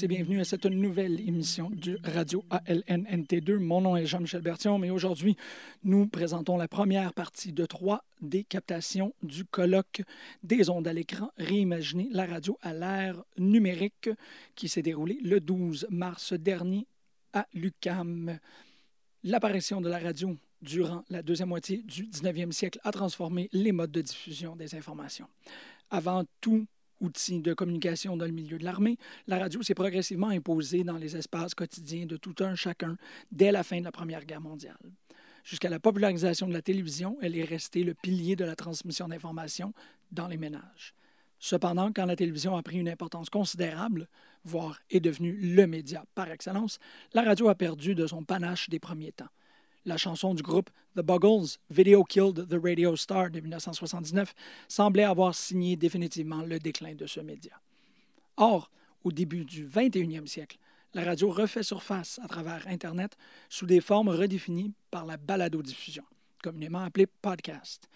tous bienvenue à cette nouvelle émission du Radio ALNNT2. Mon nom est Jean-Michel Bertion, mais aujourd'hui, nous présentons la première partie de trois des captations du colloque des ondes à l'écran Réimaginer la radio à l'ère numérique qui s'est déroulé le 12 mars dernier à l'UCAM. L'apparition de la radio durant la deuxième moitié du 19e siècle a transformé les modes de diffusion des informations. Avant tout outil de communication dans le milieu de l'armée, la radio s'est progressivement imposée dans les espaces quotidiens de tout un chacun dès la fin de la Première Guerre mondiale. Jusqu'à la popularisation de la télévision, elle est restée le pilier de la transmission d'informations dans les ménages. Cependant, quand la télévision a pris une importance considérable, voire est devenue le média par excellence, la radio a perdu de son panache des premiers temps la chanson du groupe The Buggles, Video Killed the Radio Star de 1979, semblait avoir signé définitivement le déclin de ce média. Or, au début du 21e siècle, la radio refait surface à travers Internet sous des formes redéfinies par la balado-diffusion, communément appelée podcast.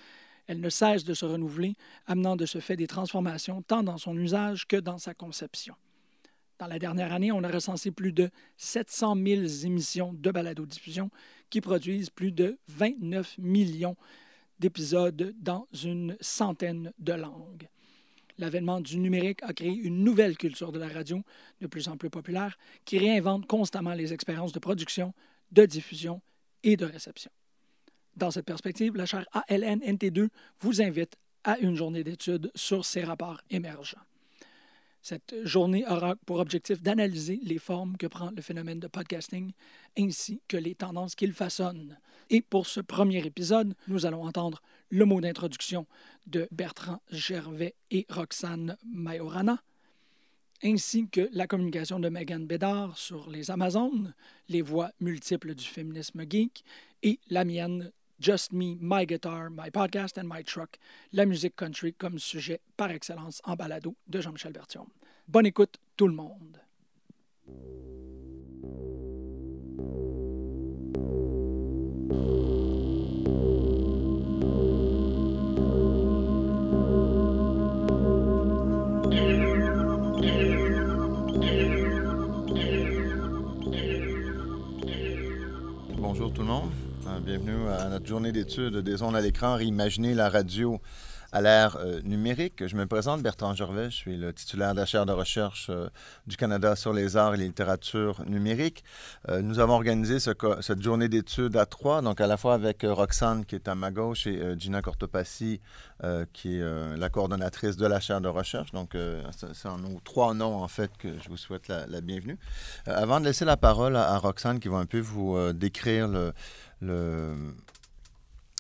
Elle ne cesse de se renouveler, amenant de ce fait des transformations tant dans son usage que dans sa conception. Dans la dernière année, on a recensé plus de 700 000 émissions de balado-diffusion qui produisent plus de 29 millions d'épisodes dans une centaine de langues. L'avènement du numérique a créé une nouvelle culture de la radio, de plus en plus populaire, qui réinvente constamment les expériences de production, de diffusion et de réception. Dans cette perspective, la chaire ALN-NT2 vous invite à une journée d'études sur ces rapports émergents. Cette journée aura pour objectif d'analyser les formes que prend le phénomène de podcasting ainsi que les tendances qu'il façonne. Et pour ce premier épisode, nous allons entendre le mot d'introduction de Bertrand Gervais et Roxane Majorana, ainsi que la communication de Megan Bédard sur les Amazones, les voix multiples du féminisme geek, et la mienne Just Me, My Guitar, My Podcast and My Truck, la musique country comme sujet par excellence en balado de Jean-Michel Bertium. Bonne écoute tout le monde. Bonjour tout le monde. Bienvenue à notre journée d'études des ondes à l'écran, réimaginer la radio à l'ère euh, numérique. Je me présente Bertrand Gervais, je suis le titulaire de la chaire de recherche euh, du Canada sur les arts et les littératures numériques. nous avons organisé cette journée d'études à trois, donc à la fois avec Roxane qui est à ma gauche et Gina Cortopassi qui est la coordonnatrice de la chaire de recherche. Donc c'est en nos trois noms en fait que je vous souhaite la, bienvenue. avant de laisser la parole à, Roxane qui va un peu vous décrire le,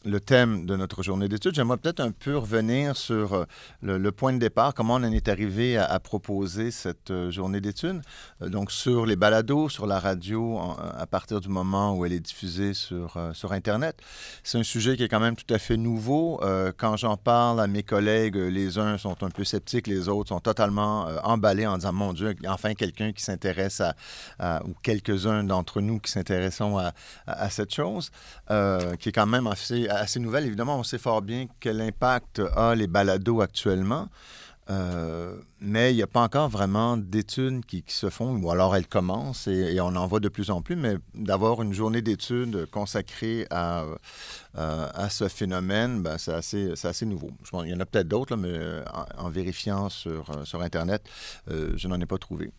le thème de notre journée d'études, j'aimerais peut-être un peu revenir sur euh, le, point de départ, comment on en est arrivé à, proposer cette euh, journée d'études? Euh, donc, sur les balados, sur la radio, à partir du moment où elle est diffusée sur, sur Internet. C'est un sujet qui est quand même tout à fait nouveau. quand j'en parle à mes collègues, les uns sont un peu sceptiques, les autres sont totalement emballés en disant, mon Dieu, enfin quelqu'un qui s'intéresse à, ou quelques-uns d'entre nous qui s'intéressons à, à, cette chose, qui est quand même assez assez nouvelle. Évidemment, on sait fort bien quel impact a les balados actuellement. Euh, mais il n'y a pas encore vraiment d'études qui, se font, ou alors elles commencent et, on en voit de plus en plus, mais d'avoir une journée d'études consacrée à, euh, à ce phénomène, ben, c'est assez, assez, nouveau. il y en a peut-être d'autres, mais en, vérifiant sur, sur Internet, euh, je n'en ai pas trouvé.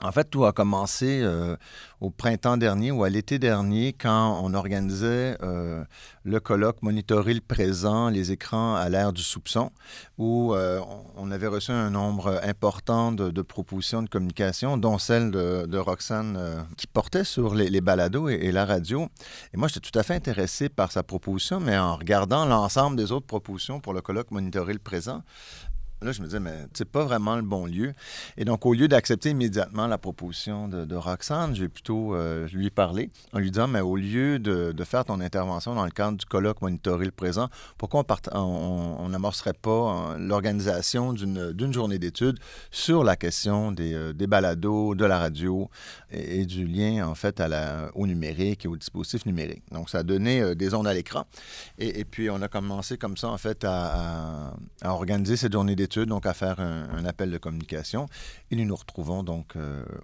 En fait, tout a commencé euh, au printemps dernier ou à l'été dernier quand on organisait euh, le colloque Monitorer le présent, les écrans à l'ère du soupçon, où euh, on avait reçu un nombre important de, propositions de communication, dont celle de, Roxane qui portait sur les, balados et, la radio. Et moi, j'étais tout à fait intéressé par sa proposition, mais en regardant l'ensemble des autres propositions pour le colloque Monitorer le présent, Là, je me disais, mais c'est pas vraiment le bon lieu. Et donc, au lieu d'accepter immédiatement la proposition de, Roxane, j'ai plutôt euh, lui parlé en lui disant, mais au lieu de, faire ton intervention dans le cadre du colloque Monitorer le présent, pourquoi on n'amorcerait pas euh, l'organisation d'une journée d'études sur la question des, euh, balados, de la radio et, du lien, en fait, au numérique et au dispositif numérique. Donc, ça a donné des ondes à l'écran. Et, puis, on a commencé comme ça, en fait, à, à organiser cette journée d'études donc à faire un, appel de communication. Et nous nous retrouvons donc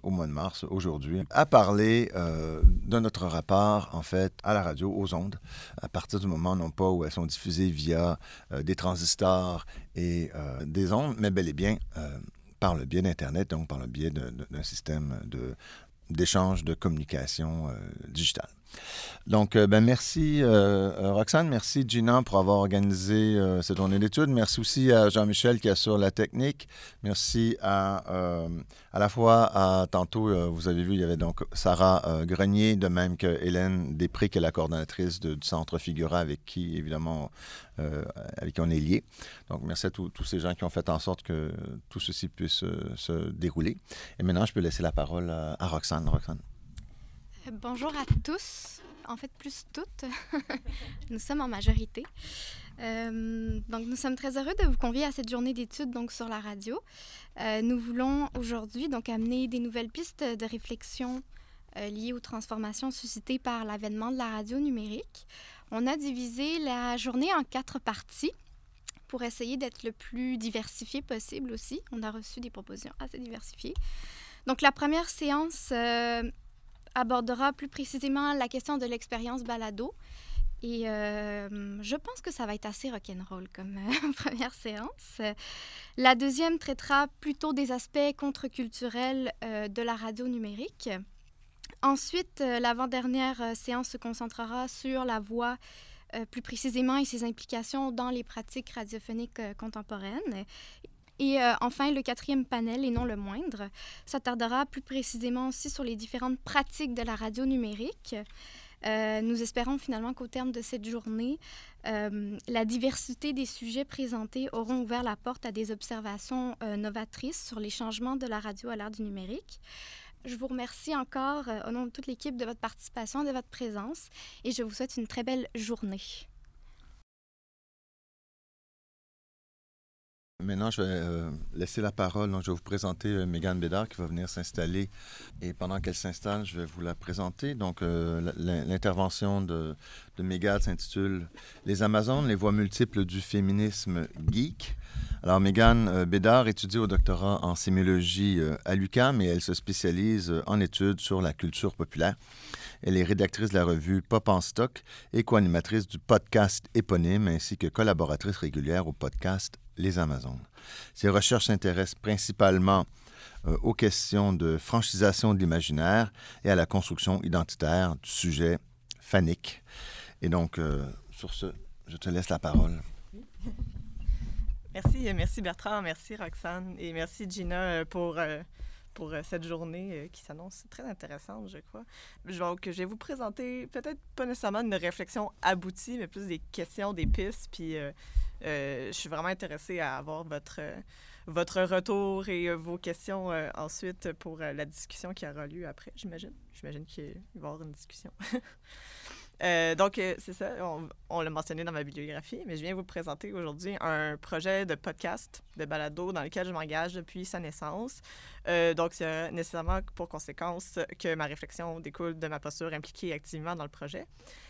au mois de mars, aujourd'hui, à parler de notre rapport, en fait, à la radio, aux ondes, à partir du moment, non pas où elles sont diffusées via des transistors et des ondes, mais bel et bien par le biais d'Internet, donc par le biais d'un système d'échange de, communication euh, digitale. Donc, euh, ben, merci euh, Roxane, merci Gina pour avoir organisé cette journée d'études. Merci aussi à Jean-Michel qui assure la technique. Merci à, à la fois à tantôt, vous avez vu, il y avait donc Sarah Grenier, de même que Hélène Després, qui est la coordonnatrice du Centre Figura, avec qui, évidemment, euh, avec qui on est lié. Donc, merci à tous ces gens qui ont fait en sorte que tout ceci puisse euh, se dérouler. Et maintenant, je peux laisser la parole à. Roxane. Euh, bonjour à tous, en fait plus toutes. nous sommes en majorité. donc, nous sommes très heureux de vous convier à cette journée d'études donc sur la radio. nous voulons aujourd'hui donc amener des nouvelles pistes de réflexion liées aux transformations suscitées par l'avènement de la radio numérique. On a divisé la journée en quatre parties pour essayer d'être le plus diversifié possible aussi. On a reçu des propositions assez diversifiées. Donc la première séance euh, abordera plus précisément la question de l'expérience balado. Et euh, je pense que ça va être assez rock'n'roll comme euh, première séance. La deuxième traitera plutôt des aspects contre-culturels de la radio numérique. Ensuite, euh, l'avant-dernière euh, séance se concentrera sur la voix euh, plus précisément et ses implications dans les pratiques radiophoniques contemporaines. Et enfin, le quatrième panel, et non le moindre, s'attardera plus précisément aussi sur les différentes pratiques de la radio numérique. nous espérons finalement qu'au terme de cette journée, la diversité des sujets présentés auront ouvert la porte à des observations novatrices sur les changements de la radio à l'ère du numérique. Je vous remercie encore euh, au nom de toute l'équipe de votre participation, de votre présence et je vous souhaite une très belle journée. Maintenant, je vais euh, laisser la parole. Donc, je vais vous présenter euh, Mégane Bédard qui va venir s'installer. Et pendant qu'elle s'installe, je vais vous la présenter. Donc, l'intervention de, de Mégane s'intitule Les Amazones, les voies multiples du féminisme geek. Alors, Mégane euh, Bédard étudie au doctorat en sémiologie euh, à l'UQAM et elle se spécialise euh, en études sur la culture populaire. Elle est rédactrice de la revue Pop en stock et co-animatrice du podcast éponyme ainsi que collaboratrice régulière au podcast Les Amazones. Ses recherches s'intéressent principalement aux questions de franchisation de l'imaginaire et à la construction identitaire du sujet fanique. Et donc, sur ce, je te laisse la parole. Merci, euh, merci Bertrand, merci Roxane et merci Gina euh, pour, euh, pour cette journée qui s'annonce très intéressante, je crois. Donc, je vais vous présenter peut-être pas nécessairement une réflexion aboutie, mais plus des questions, des pistes. Puis, je suis vraiment intéressée à avoir votre, votre retour et vos questions ensuite pour la discussion qui aura lieu après, j'imagine. J'imagine qu'il va y avoir une discussion. Euh, donc, euh, c'est ça, on, l'a mentionné dans ma bibliographie, mais je viens vous présenter aujourd'hui un projet de podcast, de balado, dans lequel je m'engage depuis sa naissance. Euh, donc, c'est nécessairement pour conséquence que ma réflexion découle de ma posture impliquée activement dans le projet.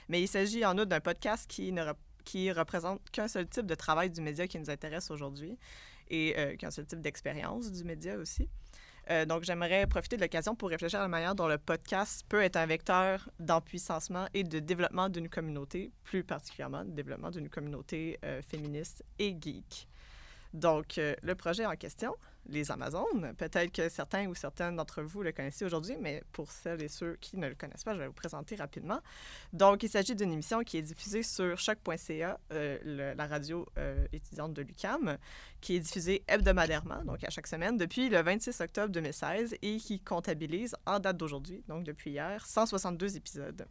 Mais il s'agit en outre d'un podcast qui ne qui représente qu'un seul type de travail du média qui nous intéresse aujourd'hui et qu'un seul type d'expérience du média aussi. Euh, donc, j'aimerais profiter de l'occasion pour réfléchir à la manière dont le podcast peut être un vecteur d'empuissancement et de développement d'une communauté, plus particulièrement de développement d'une communauté euh, féministe et geek. Donc, euh, le projet en question, les Amazones, peut-être que certains ou certaines d'entre vous le connaissez aujourd'hui, mais pour celles et ceux qui ne le connaissent pas, je vais vous présenter rapidement. Donc, il s'agit d'une émission qui est diffusée sur choc.ca, euh, la radio euh, étudiante de l'UCAM, qui est diffusée hebdomadairement, donc à chaque semaine, depuis le 26 octobre 2016 et qui comptabilise, en date d'aujourd'hui, donc depuis hier, 162 épisodes.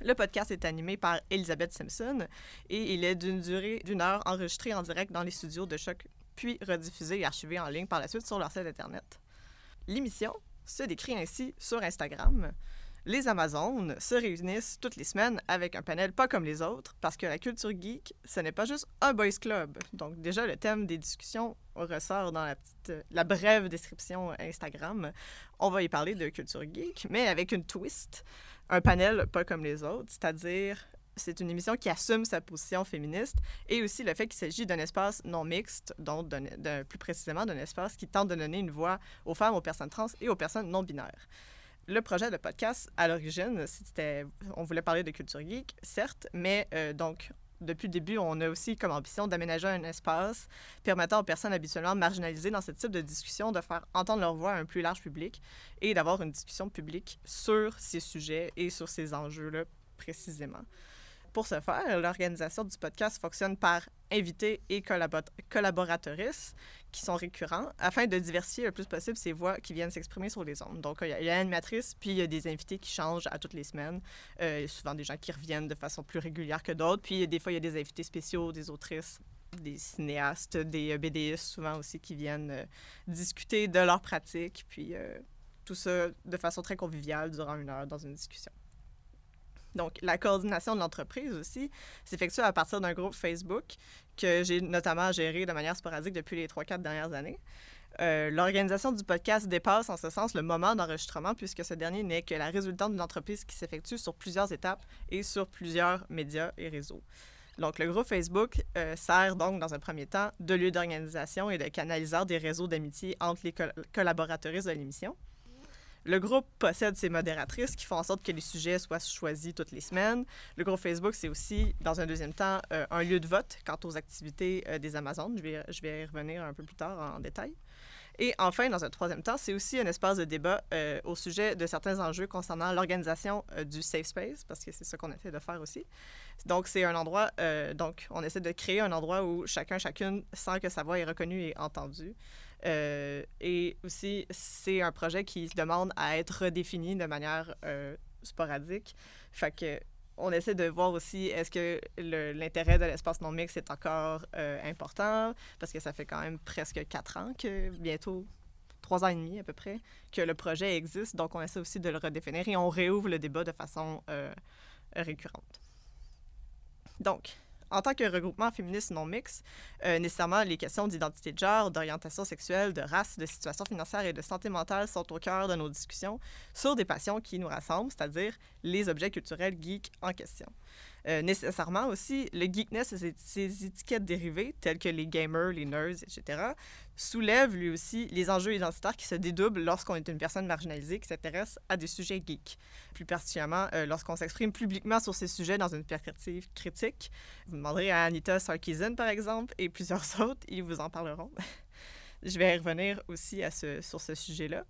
Le podcast est animé par Elisabeth Simpson et il est d'une durée d'une heure enregistré en direct dans les studios de Choc, puis rediffusé et archivé en ligne par la suite sur leur site Internet. L'émission se décrit ainsi sur Instagram. Les Amazones se réunissent toutes les semaines avec un panel pas comme les autres parce que la culture geek, ce n'est pas juste un boys club. Donc déjà, le thème des discussions ressort dans la, petite, la brève description Instagram. On va y parler de culture geek, mais avec une twist un panel pas comme les autres, c'est-à-dire c'est une émission qui assume sa position féministe et aussi le fait qu'il s'agit d'un espace non mixte, donc plus précisément d'un espace qui tente de donner une voix aux femmes, aux personnes trans et aux personnes non binaires. Le projet de podcast, à l'origine, c'était, on voulait parler de culture geek, certes, mais euh, donc depuis le début, on a aussi comme ambition d'aménager un espace permettant aux personnes habituellement marginalisées dans ce type de discussion de faire entendre leur voix à un plus large public et d'avoir une discussion publique sur ces sujets et sur ces enjeux-là précisément. Pour ce faire, l'organisation du podcast fonctionne par invités et collaboratrices qui sont récurrents afin de diversifier le plus possible ces voix qui viennent s'exprimer sur les ondes. Donc, il y a l'animatrice, puis il y a des invités qui changent à toutes les semaines. Euh, souvent des gens qui reviennent de façon plus régulière que d'autres. Puis, des fois, il y a des invités spéciaux, des autrices, des cinéastes, des euh, BDistes souvent aussi qui viennent euh, discuter de leur pratique. Puis, tout ça de façon très conviviale durant une heure dans une discussion. Donc, la coordination de l'entreprise aussi s'effectue à partir d'un groupe Facebook que j'ai notamment géré de manière sporadique depuis les 3-4 dernières années. Euh, l'organisation du podcast dépasse en ce sens le moment d'enregistrement puisque ce dernier n'est que la résultante d'une entreprise qui s'effectue sur plusieurs étapes et sur plusieurs médias et réseaux. Donc, le groupe Facebook euh, sert donc dans un premier temps de lieu d'organisation et de canaliseur des réseaux d'amitié entre les collaborateurs de l'émission. Le groupe possède ses modératrices qui font en sorte que les sujets soient choisis toutes les semaines. Le groupe Facebook, c'est aussi, dans un deuxième temps, euh, un lieu de vote quant aux activités euh, des Amazones. Je vais, je vais y revenir un peu plus tard en, détail. Et enfin, dans un troisième temps, c'est aussi un espace de débat euh, au sujet de certains enjeux concernant l'organisation du safe space, parce que c'est ce qu'on essaie de faire aussi. Donc, c'est un endroit, donc on essaie de créer un endroit où chacun, chacune sent que sa voix est reconnue et entendue. Euh, et aussi, c'est un projet qui demande à être redéfini de manière euh, sporadique. Fait que on essaie de voir aussi est-ce que l'intérêt de l'espace non mix est encore euh, important, parce que ça fait quand même presque quatre ans que, bientôt trois ans et demi à peu près, que le projet existe. Donc, on essaie aussi de le redéfinir et on réouvre le débat de façon récurrente. Donc, en tant que regroupement féministe non mix, euh, nécessairement, les questions d'identité de genre, d'orientation sexuelle, de race, de situation financière et de santé mentale sont au cœur de nos discussions sur des passions qui nous rassemblent, c'est-à-dire les objets culturels geeks en question. Euh, nécessairement aussi, le geekness et ses, étiquettes dérivées, telles que les gamers, les nerds, etc., soulèvent lui aussi les enjeux identitaires qui se dédoublent lorsqu'on est une personne marginalisée qui s'intéresse à des sujets geeks. Plus particulièrement, euh, lorsqu'on s'exprime publiquement sur ces sujets dans une perspective critique. Vous demanderez à Anita Sarkeesian, par exemple, et plusieurs autres, ils vous en parleront. Je vais revenir aussi à ce, sur ce sujet-là.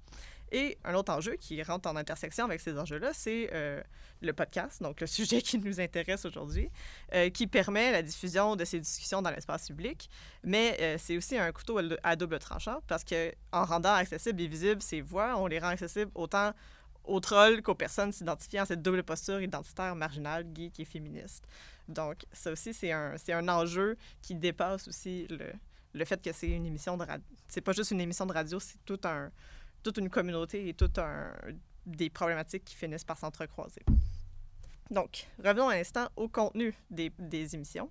Et un autre enjeu qui rentre en intersection avec ces enjeux-là, c'est euh, le podcast, donc le sujet qui nous intéresse aujourd'hui, euh, qui permet la diffusion de ces discussions dans l'espace public. Mais euh, c'est aussi un couteau à double tranchant parce que en rendant accessibles et visibles ces voix, on les rend accessibles autant aux trolls qu'aux personnes s'identifiant à cette double posture identitaire marginale, geek et féministe. Donc, ça aussi, c'est un, un enjeu qui dépasse aussi le, le fait que c'est une émission de radio. C'est pas juste une émission de radio, c'est tout un toute une communauté et toutes un, des problématiques qui finissent par s'entrecroiser. Donc, revenons un instant au contenu des, des émissions.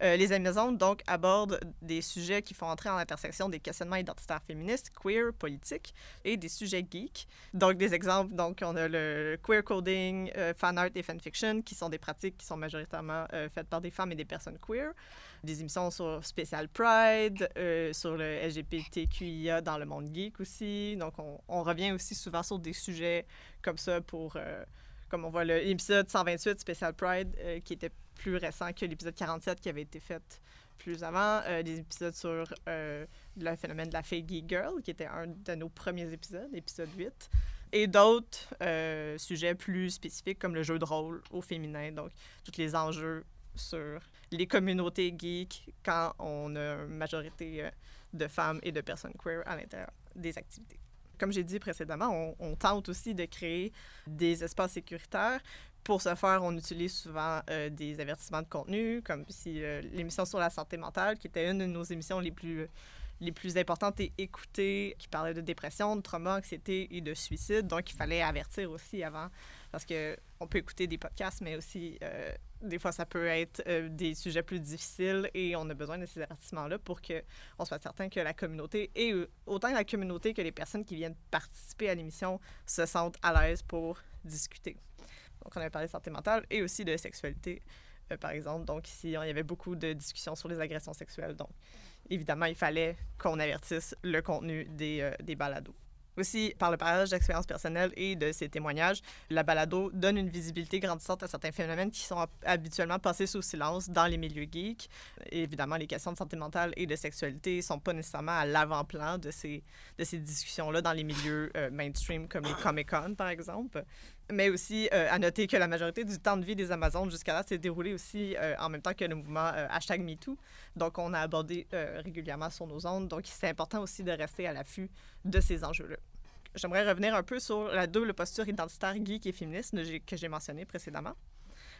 Euh, les Amazones, donc, abordent des sujets qui font entrer en intersection des questionnements identitaires féministes, queer, politiques et des sujets geeks. Donc, des exemples, donc, on a le queer coding, euh, fan art et fanfiction, qui sont des pratiques qui sont majoritairement euh, faites par des femmes et des personnes queer des émissions sur Special Pride, euh, sur le LGBTQIA dans le monde geek aussi. Donc, on, revient aussi souvent sur des sujets comme ça pour, euh, comme on voit l'épisode 128, Special Pride, euh, qui était plus récent que l'épisode 47 qui avait été fait plus avant, des épisodes sur le phénomène de la fake geek girl, qui était un de nos premiers épisodes, épisode 8 et d'autres sujets plus spécifiques comme le jeu de rôle au féminin, donc tous les enjeux sur les communautés geeks quand on a une majorité euh, de femmes et de personnes queer à l'intérieur des activités. Comme j'ai dit précédemment, on, tente aussi de créer des espaces sécuritaires. Pour ce faire, on utilise souvent euh, des avertissements de contenu, comme si euh, l'émission sur la santé mentale, qui était une de nos émissions les plus les plus importantes et écoutées, qui parlait de dépression, de trauma, anxiété et de suicide. Donc, il fallait avertir aussi avant, parce que on peut écouter des podcasts, mais aussi des fois, ça peut être euh, des sujets plus difficiles et on a besoin de ces avertissements-là pour qu'on soit certain que la communauté, et euh, autant la communauté que les personnes qui viennent participer à l'émission, se sentent à l'aise pour discuter. Donc, on avait parlé de santé mentale et aussi de sexualité, euh, par exemple. Donc, ici, il y avait beaucoup de discussions sur les agressions sexuelles. Donc, évidemment, il fallait qu'on avertisse le contenu des, euh, des balados. Aussi, par le partage d'expériences personnelles et de ces témoignages, la balado donne une visibilité grandissante à certains phénomènes qui sont habituellement passés sous silence dans les milieux geeks. évidemment, les questions de santé mentale et de sexualité ne sont pas nécessairement à l'avant-plan de ces, de ces discussions-là dans les milieux euh, mainstream comme les Comic-Con, par exemple mais aussi euh, à noter que la majorité du temps de vie des Amazones jusqu'à là s'est déroulé aussi euh, en même temps que le mouvement hashtag MeToo. Donc, on a abordé régulièrement sur nos ondes. Donc, c'est important aussi de rester à l'affût de ces enjeux-là j'aimerais revenir un peu sur la double posture identitaire geek et féministe que j'ai mentionnée précédemment.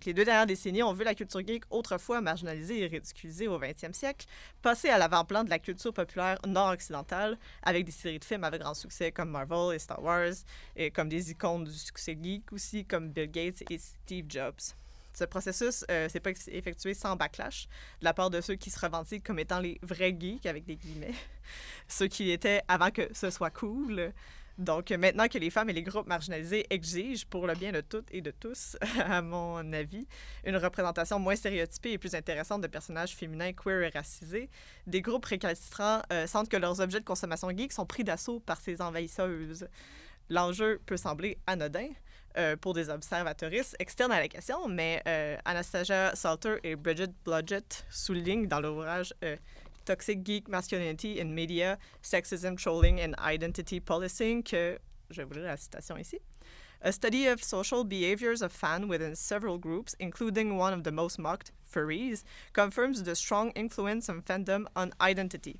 Les deux dernières décennies ont vu la culture geek, autrefois marginalisée et ridiculisée au 20e siècle, passer à l'avant-plan de la culture populaire nord-occidentale avec des séries de films avec grand succès comme Marvel et Star Wars, et comme des icônes du succès geek aussi comme Bill Gates et Steve Jobs. Ce processus euh, s'est pas effectué sans backlash de la part de ceux qui se revendiquent comme étant les vrais geeks, avec des guillemets, ceux qui étaient avant que ce soit cool. Donc, maintenant que les femmes et les groupes marginalisés exigent, pour le bien de toutes et de tous, à mon avis, une représentation moins stéréotypée et plus intéressante de personnages féminins queer et racisés, des groupes récalcitrants euh, sentent que leurs objets de consommation geek sont pris d'assaut par ces envahisseuses. L'enjeu peut sembler anodin, euh, pour des observatrices externes à la question, mais euh, Anastasia Salter et Bridget Blodgett soulignent dans l'ouvrage Toxic Geek Masculinity in Media, Sexism, Trolling and Identity Policing, que je lire la citation ici. A study of social behaviors of fans within several groups, including one of the most mocked, furries, confirms the strong influence of fandom on identity.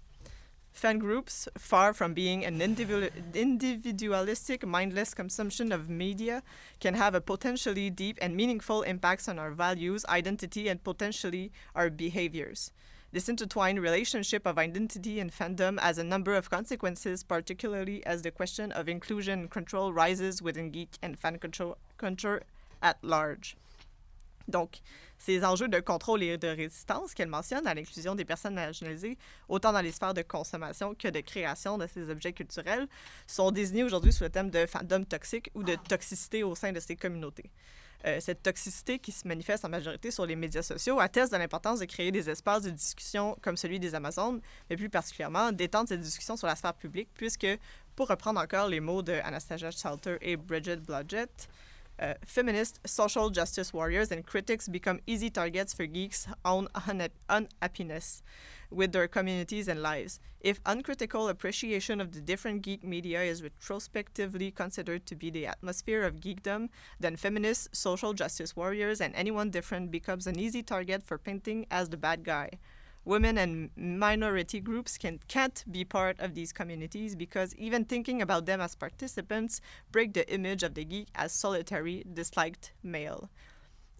Fan groups, far from being an individualistic, mindless consumption of media, can have a potentially deep and meaningful impacts on our values, identity, and potentially our behaviors. This intertwined relationship of identity and fandom has a number of consequences, particularly as the question of inclusion and control rises within geek and fan culture at large. Donc, ces enjeux de contrôle et de résistance qu'elle mentionne à l'inclusion des personnes marginalisées, autant dans les sphères de consommation que de création de ces objets culturels, sont désignés aujourd'hui sous le thème de fandom toxique ou de toxicité au sein de ces communautés. Euh, cette toxicité qui se manifeste en majorité sur les médias sociaux atteste de l'importance de créer des espaces de discussion comme celui des Amazones, mais plus particulièrement d'étendre cette discussion sur la sphère publique, puisque, pour reprendre encore les mots de Anastasia Salter et Bridget Blodgett, uh, social justice warriors, and critics become easy targets for geeks' own unhappiness. With their communities and lives. If uncritical appreciation of the different geek media is retrospectively considered to be the atmosphere of geekdom, then feminists, social justice warriors, and anyone different becomes an easy target for painting as the bad guy. Women and minority groups can, can't be part of these communities because even thinking about them as participants break the image of the geek as solitary, disliked male.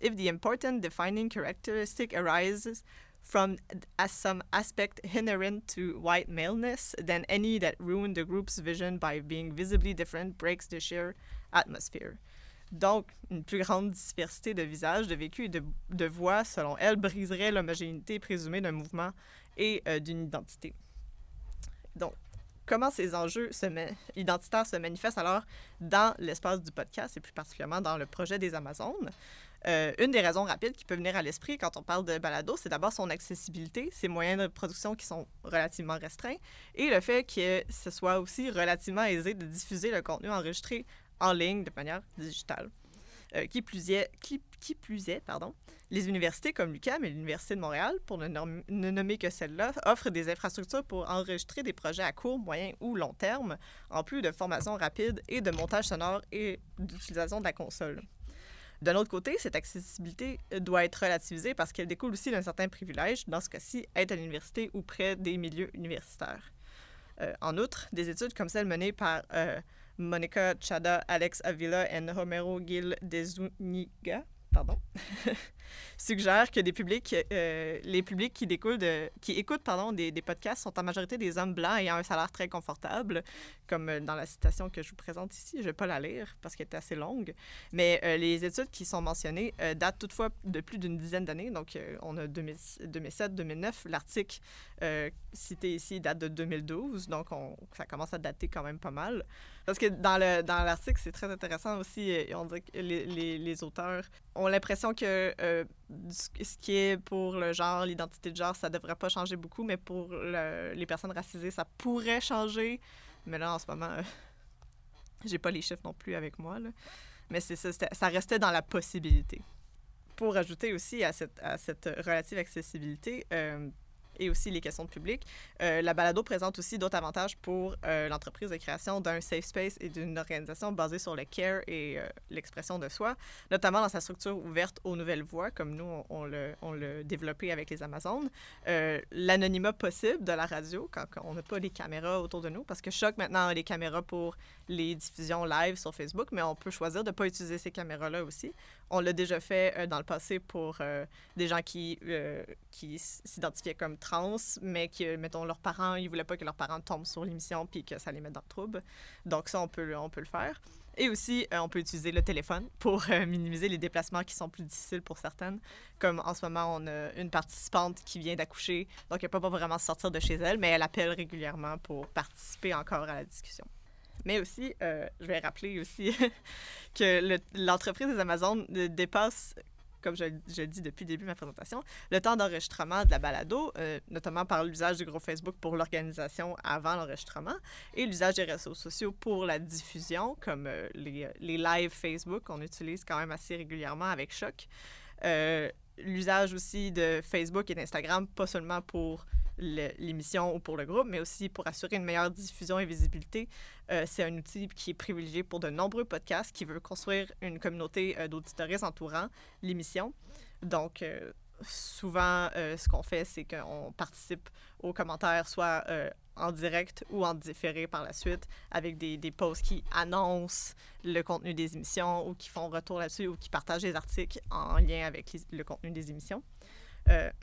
If the important defining characteristic arises from as some aspect inherent to white maleness than any that ruin the group's vision by being visibly different breaks the sheer atmosphere. Donc, une plus grande diversité de visages, de vécus et de, de voix, selon elle, briserait l'homogénéité présumée d'un mouvement et euh, d'une identité. Donc, comment ces enjeux se identitaires se manifestent alors dans l'espace du podcast et plus particulièrement dans le projet des Amazones? Euh, une des raisons rapides qui peut venir à l'esprit quand on parle de balado, c'est d'abord son accessibilité, ses moyens de production qui sont relativement restreints, et le fait que ce soit aussi relativement aisé de diffuser le contenu enregistré en ligne de manière digitale. Euh, qui plus est, pardon, les universités comme l'UQAM et l'Université de Montréal, pour ne, ne nommer que celle-là, offrent des infrastructures pour enregistrer des projets à court, moyen ou long terme, en plus de formation rapide et de montage sonore et d'utilisation de la console. D'un autre côté, cette accessibilité doit être relativisée parce qu'elle découle aussi d'un certain privilège, dans ce cas-ci, être à l'université ou près des milieux universitaires. Euh, en outre, des études comme celles menées par euh, Monica Chada, Alex Avila et Homero Gil de Zuniga pardon, suggère que euh, les publics qui, découlent qui écoutent pardon, des, podcasts sont en majorité des hommes blancs ayant un salaire très confortable, comme euh, dans la citation que je vous présente ici. Je ne vais pas la lire parce qu'elle est assez longue. Mais euh, les études qui sont mentionnées datent toutefois de plus d'une dizaine d'années. Donc, on a 2007-2009. L'article cité ici date de 2012. Donc, on, ça commence à dater quand même pas mal. Parce que dans l'article, c'est très intéressant aussi. On dirait que les auteurs ont l'impression que ce qui est pour le genre, l'identité de genre, ça devrait pas changer beaucoup, mais pour le, les personnes racisées, ça pourrait changer. Mais là, en ce moment, euh, j'ai pas les chiffres non plus avec moi. Là. Mais c'est ça, ça restait dans la possibilité. Pour ajouter aussi à cette, à cette relative accessibilité, euh, et aussi les questions de public. Euh, la balado présente aussi d'autres avantages pour euh, l'entreprise de création d'un safe space et d'une organisation basée sur le care et euh, l'expression de soi, notamment dans sa structure ouverte aux nouvelles voix, comme nous, on, on le, développé avec les Amazones. L'anonymat possible de la radio, quand, quand on n'a pas les caméras autour de nous, parce que Choc maintenant a les caméras pour les diffusions live sur Facebook, mais on peut choisir de ne pas utiliser ces caméras-là aussi. On l'a déjà fait euh, dans le passé pour euh, des gens qui, euh, qui s'identifiaient comme trans, mais qui, mettons, leurs parents, ils ne voulaient pas que leurs parents tombent sur l'émission puis que ça les mette dans le trouble. Donc ça, on peut, on peut le faire. Et aussi, on peut utiliser le téléphone pour minimiser les déplacements qui sont plus difficiles pour certaines. Comme en ce moment, on a une participante qui vient d'accoucher, donc elle ne peut pas vraiment sortir de chez elle, mais elle appelle régulièrement pour participer encore à la discussion. Mais aussi, euh, je vais rappeler aussi que l'entreprise le, des Amazones dépasse comme je, je, le dis depuis le début de ma présentation, le temps d'enregistrement de la balado, euh, notamment par l'usage du groupe Facebook pour l'organisation avant l'enregistrement et l'usage des réseaux sociaux pour la diffusion, comme euh, les, les lives Facebook qu'on utilise quand même assez régulièrement avec Choc. L'usage aussi de Facebook et d'Instagram, pas seulement pour l'émission ou pour le groupe, mais aussi pour assurer une meilleure diffusion et visibilité. Euh, c'est un outil qui est privilégié pour de nombreux podcasts qui veut construire une communauté euh, d'auditoristes entourant l'émission. Donc, euh, souvent, euh, ce qu'on fait, c'est qu'on participe aux commentaires, soit euh, en direct ou en différé par la suite, avec des, des posts qui annoncent le contenu des émissions ou qui font retour là-dessus ou qui partagent des articles en lien avec le contenu des émissions. Euh,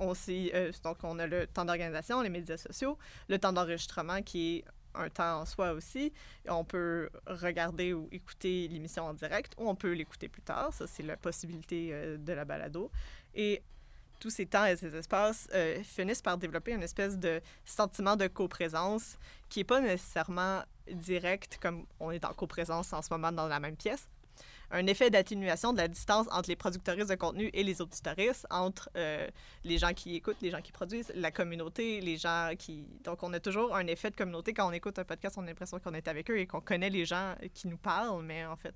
euh, donc, on a le temps d'organisation, les médias sociaux, le temps d'enregistrement qui est un temps en soi aussi. On peut regarder ou écouter l'émission en direct ou on peut l'écouter plus tard. Ça, c'est la possibilité euh, de la balado. Et tous ces temps et ces espaces euh, finissent par développer une espèce de sentiment de coprésence qui n'est pas nécessairement direct comme on est en coprésence en ce moment dans la même pièce, un effet d'atténuation de la distance entre les producteuristes de contenu et les auditoristes, entre euh, les gens qui écoutent, les gens qui produisent, la communauté, les gens qui... Donc, on a toujours un effet de communauté. Quand on écoute un podcast, on a l'impression qu'on est avec eux et qu'on connaît les gens qui nous parlent, mais en fait,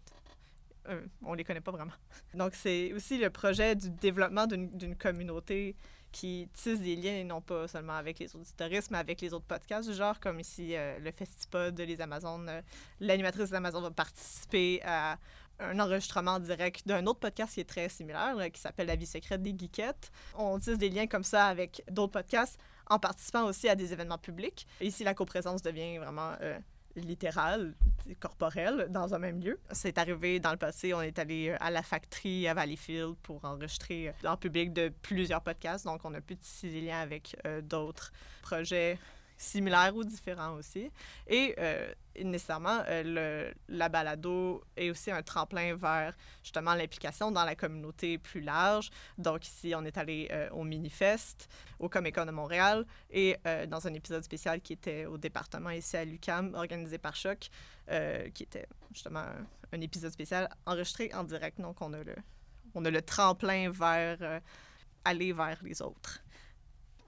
euh, on les connaît pas vraiment. Donc, c'est aussi le projet du développement d'une communauté qui tisse des liens, non pas seulement avec les auditoristes, mais avec les autres podcasts du genre, comme ici euh, le Festipod, les Amazones. Euh, L'animatrice des Amazones va participer à un enregistrement direct d'un autre podcast qui est très similaire, là, qui s'appelle La vie secrète des geekettes. On tisse des liens comme ça avec d'autres podcasts en participant aussi à des événements publics. Ici, la coprésence devient vraiment euh, littérale, corporelle, dans un même lieu. C'est arrivé dans le passé, on est allé à la factory à Valleyfield pour enregistrer en public de plusieurs podcasts, donc on a pu tisser des liens avec euh, d'autres projets similaires ou différents aussi. Et euh, nécessairement, euh, le, la balado est aussi un tremplin vers justement l'implication dans la communauté plus large. Donc ici, on est allé euh, au Minifest, au Comic Con de Montréal et euh, dans un épisode spécial qui était au département ici à l'UCAM, organisé par Choc, qui était justement un, un, épisode spécial enregistré en direct. Donc on a le, on a le tremplin vers aller vers les autres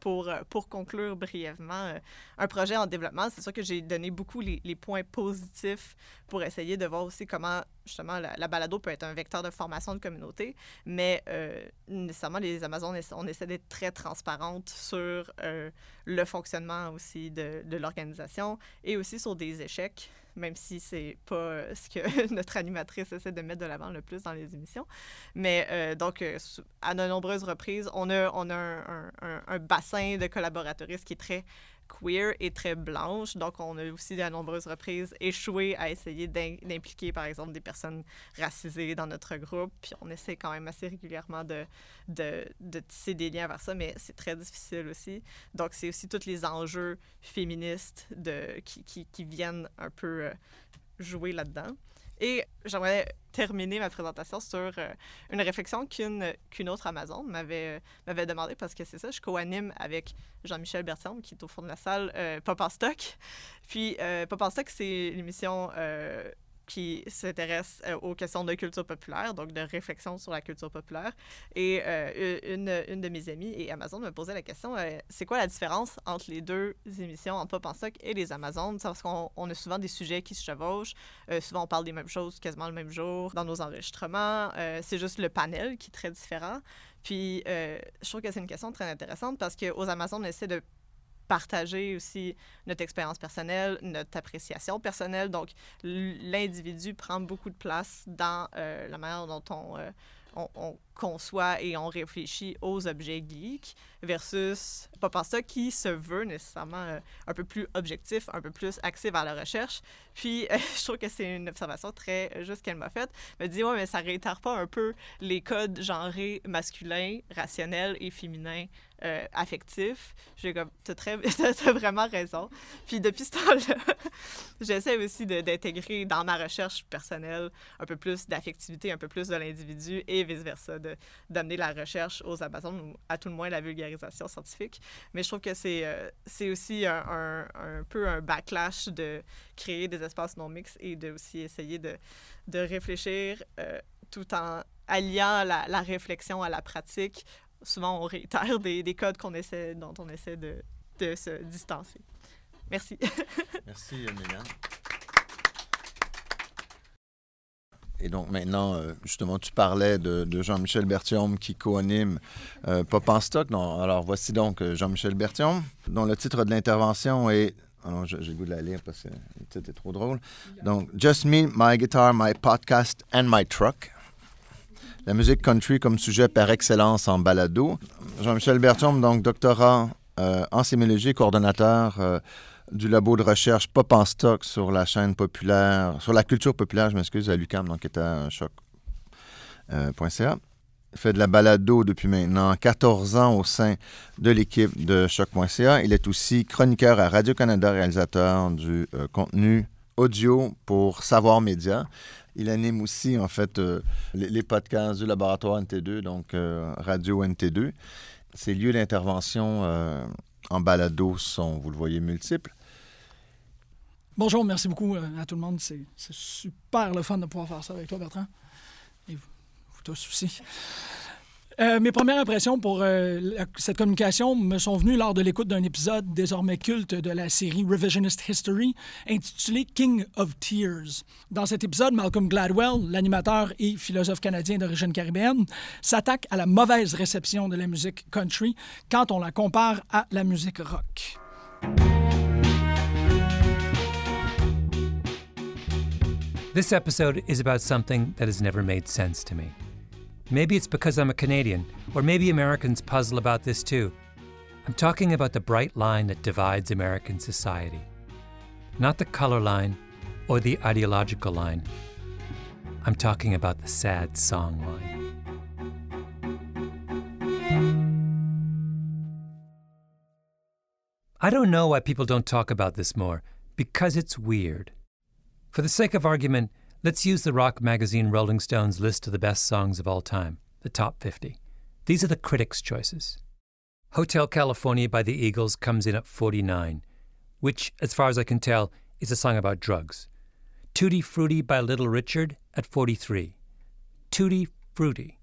pour, euh, pour conclure brièvement, euh, un projet en développement, c'est sûr que j'ai donné beaucoup les, les, points positifs pour essayer de voir aussi comment, justement, la, la, balado peut être un vecteur de formation de communauté, mais euh, nécessairement, les Amazones, on essaie d'être très transparente sur euh, le fonctionnement aussi de, l'organisation et aussi sur des échecs même si c'est pas ce que notre animatrice essaie de mettre de l'avant le plus dans les émissions. Mais euh, donc, euh, à de nombreuses reprises, on a, on a un, bassin de collaborateuristes qui est très queer et très blanche. Donc, on a aussi à nombreuses reprises échoué à essayer d'impliquer, par exemple, des personnes racisées dans notre groupe. Puis on essaie quand même assez régulièrement de, de, de tisser des liens vers ça, mais c'est très difficile aussi. Donc, c'est aussi tous les enjeux féministes de, qui, qui, viennent un peu euh, jouer là-dedans. Et j'aimerais terminer ma présentation sur euh, une réflexion qu'une qu'une autre Amazon m'avait euh, m'avait demandé parce que c'est ça, je co-anime avec Jean-Michel Bertium qui est au fond de la salle, euh, Pop en stock. Puis Pop en stock, c'est l'émission qui s'intéresse euh, aux questions de culture populaire, donc de réflexion sur la culture populaire. Et euh, une, une, de mes amies et Amazon me posait la question euh, c'est quoi la différence entre les deux émissions, entre Pop en stock et les Amazones Parce qu'on on a souvent des sujets qui se chevauchent. souvent, on parle des mêmes choses quasiment le même jour dans nos enregistrements. c'est juste le panel qui est très différent. Puis, je trouve que c'est une question très intéressante parce qu'aux Amazones, on essaie de partager aussi notre expérience personnelle, notre appréciation personnelle. Donc, l'individu prend beaucoup de place dans euh, la manière dont on, euh, on, conçoit et on réfléchit aux objets geeks versus pas ça qui se veut nécessairement euh, un peu plus objectif, un peu plus axé vers la recherche. Puis, je trouve que c'est une observation très juste qu'elle m'a faite. Elle me dit, ouais, mais ça réitère pas un peu les codes genrés masculins, rationnels et féminins euh, affectif. J'ai comme, t'as, très, t'as vraiment raison. Puis depuis ce temps-là, j'essaie aussi d'intégrer dans ma recherche personnelle un peu plus d'affectivité, un peu plus de l'individu et vice-versa, de, d'amener la recherche aux Amazones ou à tout le moins la vulgarisation scientifique. Mais je trouve que c'est, euh, c'est aussi un, un, peu un backlash de créer des espaces non mixtes et de aussi essayer de, de réfléchir euh, tout en alliant la, la, réflexion à la pratique souvent on réitère des, des codes qu'on essaie, dont on essaie de, de se distancer. Merci. Merci, Mégane. Et donc maintenant, euh, justement, tu parlais de, Jean-Michel Bertium qui co-anime euh, Pop en stock. Alors voici donc euh, Jean-Michel Bertium, dont le titre de l'intervention est... Alors, j'ai le goût de la lire parce que le titre est trop drôle. Donc, Just Me, My Guitar, My Podcast and My Truck la musique country comme sujet par excellence en balado. Jean-Michel Bertium, donc doctorat en sémiologie, coordonnateur euh, du labo de recherche Pop en stock sur la chaîne populaire, sur la culture populaire, je m'excuse, à l'UCAM, donc qui est à choc.ca. Euh, fait de la balado depuis maintenant 14 ans au sein de l'équipe de choc.ca. Il est aussi chroniqueur à Radio-Canada, réalisateur du contenu audio pour Savoir Média. Il anime aussi, en fait, euh, les, podcasts du laboratoire NT2, donc euh, Radio NT2. Ses lieux d'intervention euh, en balado sont, vous le voyez, multiples. Bonjour, merci beaucoup à tout le monde. C'est super le fun de pouvoir faire ça avec toi, Bertrand. Et vous, vous tous aussi. Euh, mes premières impressions pour euh, cette communication me sont venues lors de l'écoute d'un épisode désormais culte de la série Revisionist History intitulé King of Tears. Dans cet épisode, Malcolm Gladwell, l'animateur et philosophe canadien d'origine caribéenne, s'attaque à la mauvaise réception de la musique country quand on la compare à la musique rock. This episode is about something that has never made sense to me. Maybe it's because I'm a Canadian, or maybe Americans puzzle about this too. I'm talking about the bright line that divides American society. Not the color line or the ideological line. I'm talking about the sad song line. I don't know why people don't talk about this more, because it's weird. For the sake of argument, Let's use the rock magazine Rolling Stone's list of the best songs of all time, the top 50. These are the critics' choices. Hotel California by the Eagles comes in at 49, which, as far as I can tell, is a song about drugs. Tutti Frutti by Little Richard at 43. Tutti Frutti,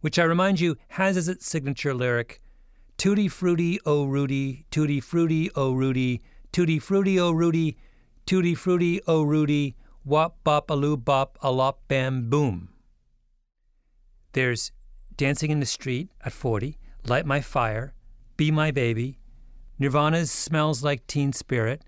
which I remind you has as its signature lyric Tutti Frutti, oh Rudy, Tutti Frutti, oh Rudy, Tutti Frutti, oh Rudy, Tutti Frutti, oh Rudy, wop bop a loo bop a lop bam boom. There's Dancing in the Street at 40, Light My Fire, Be My Baby, Nirvana's Smells Like Teen Spirit,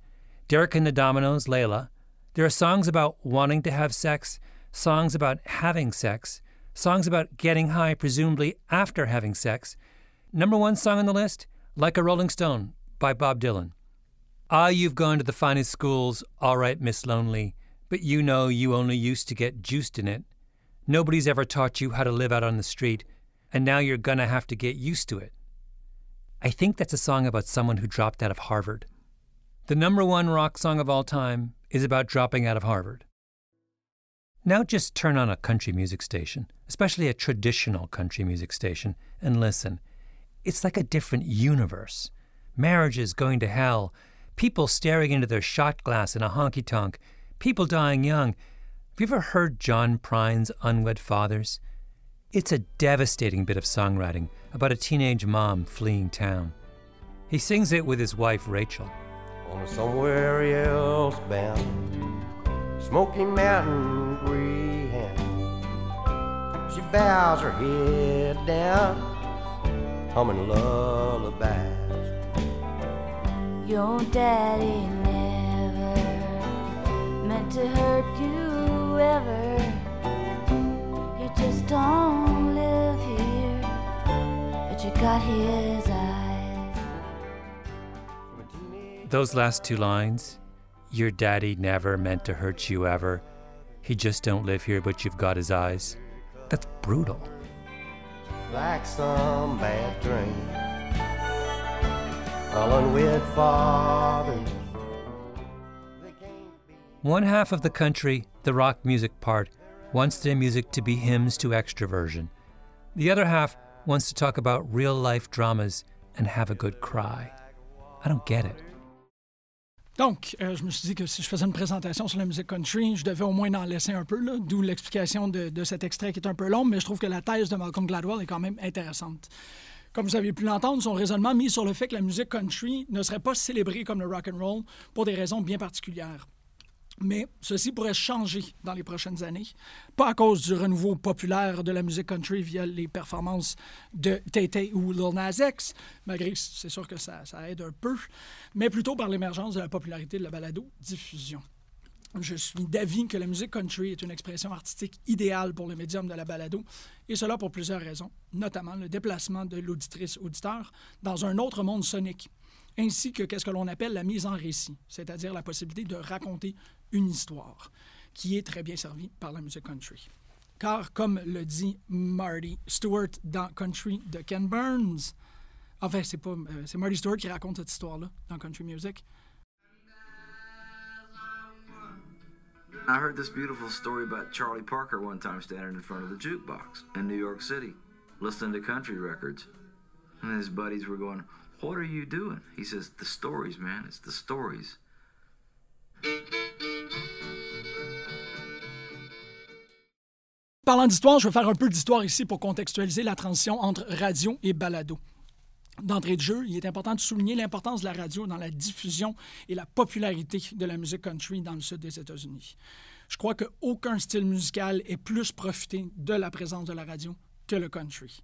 Derek and the Dominoes, Layla. There are songs about wanting to have sex, songs about having sex, songs about getting high, presumably after having sex. Number one song on the list, Like a Rolling Stone by Bob Dylan. Ah, you've gone to the finest schools, all right, Miss Lonely, but you know you only used to get juiced in it. Nobody's ever taught you how to live out on the street, and now you're gonna have to get used to it. I think that's a song about someone who dropped out of Harvard. The number one rock song of all time is about dropping out of Harvard. Now just turn on a country music station, especially a traditional country music station, and listen. It's like a different universe. Marriage is going to hell, people staring into their shot glass in a honky tonk, people dying young. Have you ever heard John Prine's Unwed Fathers? It's a devastating bit of songwriting about a teenage mom fleeing town. He sings it with his wife Rachel. On somewhere else bound, Smoky Mountain Greyhound. She bows her head down, humming lullabies. Your daddy never meant to hurt you ever. You just don't live here, but you got his eyes. Those last two lines, your daddy never meant to hurt you ever. He just don't live here, but you've got his eyes. That's brutal. like some bad dream. All unwed fathers. They can't be One half of the country, the rock music part, wants their music to be hymns to extroversion. The other half wants to talk about real life dramas and have a good cry. I don't get it. Donc, euh, je me suis dit que si je faisais une présentation sur la musique country, je devais au moins en laisser un peu, là, d'où l'explication de, de cet extrait qui est un peu long, mais je trouve que la thèse de Malcolm Gladwell est quand même intéressante. Comme vous avez pu l'entendre, son raisonnement mis sur le fait que la musique country ne serait pas célébrée comme le rock and roll pour des raisons bien particulières. Mais ceci pourrait changer dans les prochaines années, pas à cause du renouveau populaire de la musique country via les performances de Tay ou Lil Nas X, malgré c'est sûr que ça, ça aide un peu, mais plutôt par l'émergence de la popularité de la balado-diffusion. Je suis d'avis que la musique country est une expression artistique idéale pour le médium de la balado, et cela pour plusieurs raisons, notamment le déplacement de l'auditrice-auditeur dans un autre monde sonique, ainsi que qu'est-ce que l'on appelle la mise en récit, c'est-à-dire la possibilité de raconter une histoire, qui est très bien servie par la musique country. Car, comme le dit Marty Stewart dans Country de Ken Burns, enfin, c'est pas, euh, c'est Marty Stewart qui raconte cette histoire-là dans Country Music. I heard this beautiful story about Charlie Parker one time standing in front of the jukebox in New York City, listening to country records. And his buddies were going, What are you doing? He says, The stories, man. It's the stories. Parlant d'histoire, je vais faire un peu d'histoire ici pour contextualiser la transition entre radio et balado. D'entrée de jeu, il est important de souligner l'importance de la radio dans la diffusion et la popularité de la musique country dans le sud des États-Unis. Je crois qu'aucun style musical est plus profité de la présence de la radio que le country.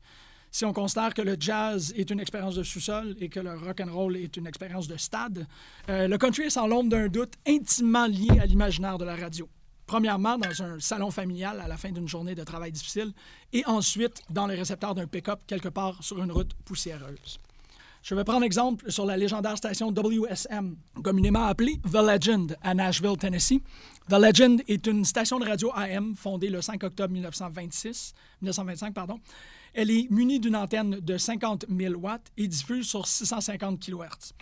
Si on considère que le jazz est une expérience de sous-sol et que le rock and roll est une expérience de stade, euh, le country est sans l'ombre d'un doute intimement lié à l'imaginaire de la radio. Premièrement, dans un salon familial à la fin d'une journée de travail difficile, et ensuite dans le récepteur d'un pick-up quelque part sur une route poussiéreuse. Je vais prendre exemple sur la légendaire station WSM, communément appelée The Legend à Nashville, Tennessee. The Legend est une station de radio AM fondée le 5 octobre 1926, 1925. Pardon. Elle est munie d'une antenne de 50 000 watts et diffuse sur 650 kHz.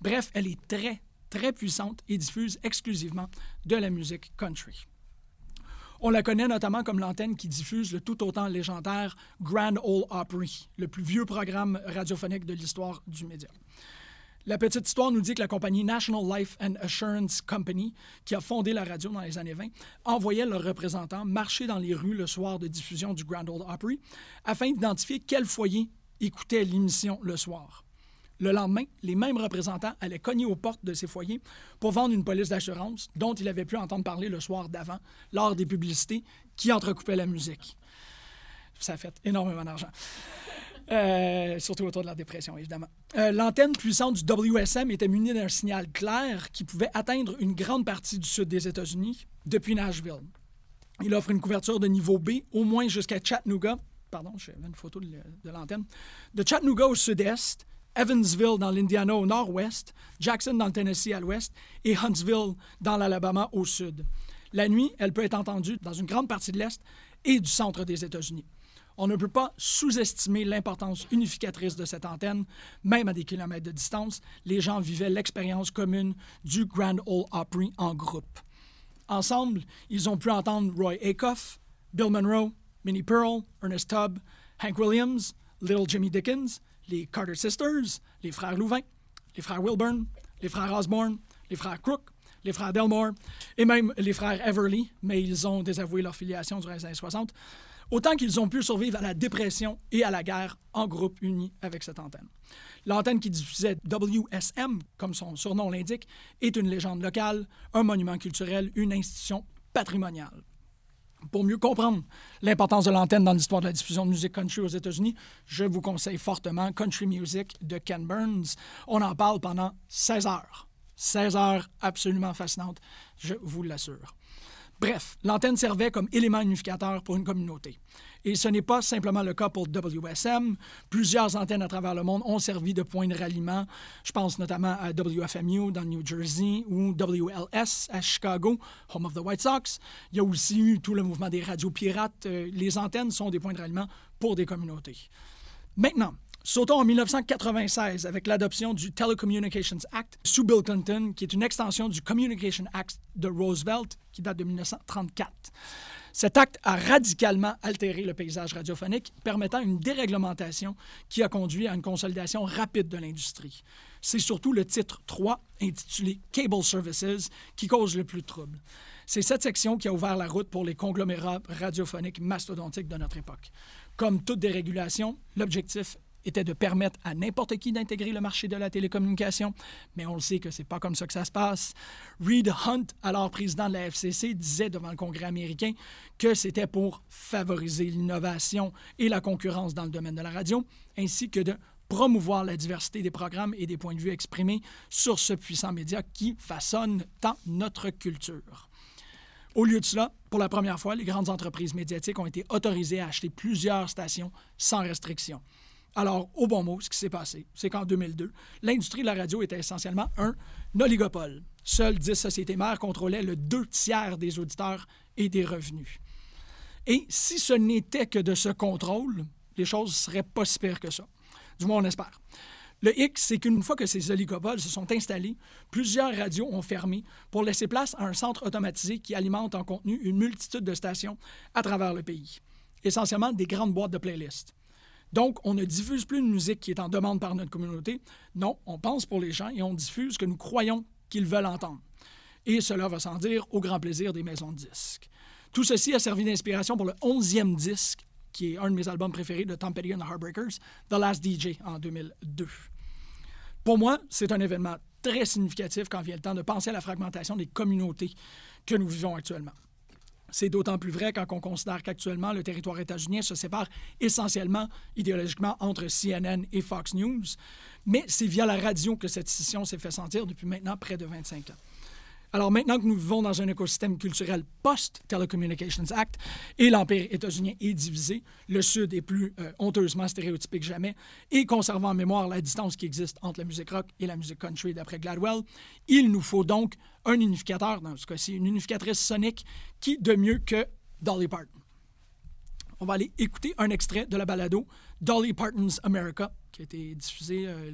Bref, elle est très, très puissante et diffuse exclusivement de la musique country. On la connaît notamment comme l'antenne qui diffuse le tout autant légendaire Grand Ole Opry, le plus vieux programme radiophonique de l'histoire du média. La petite histoire nous dit que la compagnie National Life and Assurance Company, qui a fondé la radio dans les années 20, envoyait leurs représentants marcher dans les rues le soir de diffusion du Grand Ole Opry afin d'identifier quel foyer écoutait l'émission le soir. Le lendemain, les mêmes représentants allaient cogner aux portes de ces foyers pour vendre une police d'assurance dont il avait pu entendre parler le soir d'avant lors des publicités qui entrecoupaient la musique. Ça a fait énormément d'argent. Euh, surtout autour de la dépression, évidemment. Euh, L'antenne puissante du WSM était munie d'un signal clair qui pouvait atteindre une grande partie du sud des États-Unis depuis Nashville. Il offre une couverture de niveau B, au moins jusqu'à Chattanooga. Pardon, j'avais une photo de, de l'antenne. De Chattanooga au sud-est Evansville dans l'Indiana au nord-ouest, Jackson dans le Tennessee à l'ouest et Huntsville dans l'Alabama au sud. La nuit, elle peut être entendue dans une grande partie de l'Est et du centre des États-Unis. On ne peut pas sous-estimer l'importance unificatrice de cette antenne, même à des kilomètres de distance. Les gens vivaient l'expérience commune du Grand Ole Opry en groupe. Ensemble, ils ont pu entendre Roy Acuff, Bill Monroe, Minnie Pearl, Ernest Tubb, Hank Williams, Little Jimmy Dickens, les Carter Sisters, les frères Louvain, les frères Wilburn, les frères Osborne, les frères Crook, les frères Delmore et même les frères Everly, mais ils ont désavoué leur filiation durant les années 60, autant qu'ils ont pu survivre à la dépression et à la guerre en groupe unis avec cette antenne. L'antenne qui diffusait WSM, comme son surnom l'indique, est une légende locale, un monument culturel, une institution patrimoniale. Pour mieux comprendre l'importance de l'antenne dans l'histoire de la diffusion de musique country aux États-Unis, je vous conseille fortement Country Music de Ken Burns. On en parle pendant 16 heures. 16 heures absolument fascinantes, je vous l'assure. Bref, l'antenne servait comme élément unificateur pour une communauté. Et ce n'est pas simplement le cas pour WSM. Plusieurs antennes à travers le monde ont servi de point de ralliement. Je pense notamment à WFMU dans New Jersey ou WLS à Chicago, home of the White Sox. Il y a aussi eu tout le mouvement des radios pirates. Euh, Les antennes sont des points de ralliement pour des communautés. Maintenant, sautons en 1996 avec l'adoption du Telecommunications Act sous Bill Clinton, qui est une extension du Communication Act de Roosevelt qui date de 1934. Cet acte a radicalement altéré le paysage radiophonique, permettant une déréglementation qui a conduit à une consolidation rapide de l'industrie. C'est surtout le titre 3, intitulé Cable Services, qui cause le plus de trouble. C'est cette section qui a ouvert la route pour les conglomérats radiophoniques mastodontiques de notre époque. Comme toute dérégulation, l'objectif était de permettre à n'importe qui d'intégrer le marché de la télécommunication, mais on le sait que c'est pas comme ça que ça se passe. Reed Hunt, alors président de la FCC, disait devant le Congrès américain que c'était pour favoriser l'innovation et la concurrence dans le domaine de la radio, ainsi que de promouvoir la diversité des programmes et des points de vue exprimés sur ce puissant média qui façonne tant notre culture. Au lieu de cela, pour la première fois, les grandes entreprises médiatiques ont été autorisées à acheter plusieurs stations sans restriction. Alors, au bon mot, ce qui s'est passé, c'est qu'en 2002, l'industrie de la radio était essentiellement un oligopole. Seules 10 sociétés mères contrôlaient le deux tiers des auditeurs et des revenus. Et si ce n'était que de ce contrôle, les choses seraient pas si pires que ça. Du moins, on espère. Le X, c'est qu'une fois que ces oligopoles se sont installés, plusieurs radios ont fermé pour laisser place à un centre automatisé qui alimente en contenu une multitude de stations à travers le pays, essentiellement des grandes boîtes de playlists. Donc, on ne diffuse plus une musique qui est en demande par notre communauté. Non, on pense pour les gens et on diffuse ce que nous croyons qu'ils veulent entendre. Et cela va sans dire au grand plaisir des maisons de disques. Tout ceci a servi d'inspiration pour le 11e disque, qui est un de mes albums préférés de Tom Petty and the Heartbreakers, The Last DJ, en 2002. Pour moi, c'est un événement très significatif quand vient le temps de penser à la fragmentation des communautés que nous vivons actuellement. C'est d'autant plus vrai quand on considère qu'actuellement, le territoire états-unien se sépare essentiellement idéologiquement entre CNN et Fox News. Mais c'est via la radio que cette scission s'est fait sentir depuis maintenant près de 25 ans. Alors maintenant que nous vivons dans un écosystème culturel post-Telecommunications Act et l'Empire états-unien est divisé, le Sud est plus euh, honteusement stéréotypé que jamais et conservant en mémoire la distance qui existe entre la musique rock et la musique country d'après Gladwell, il nous faut donc un unificateur, dans ce cas-ci une unificatrice sonique, qui de mieux que Dolly Parton. On va aller écouter un extrait de la balado Dolly Parton's America, qui a été diffusé, euh,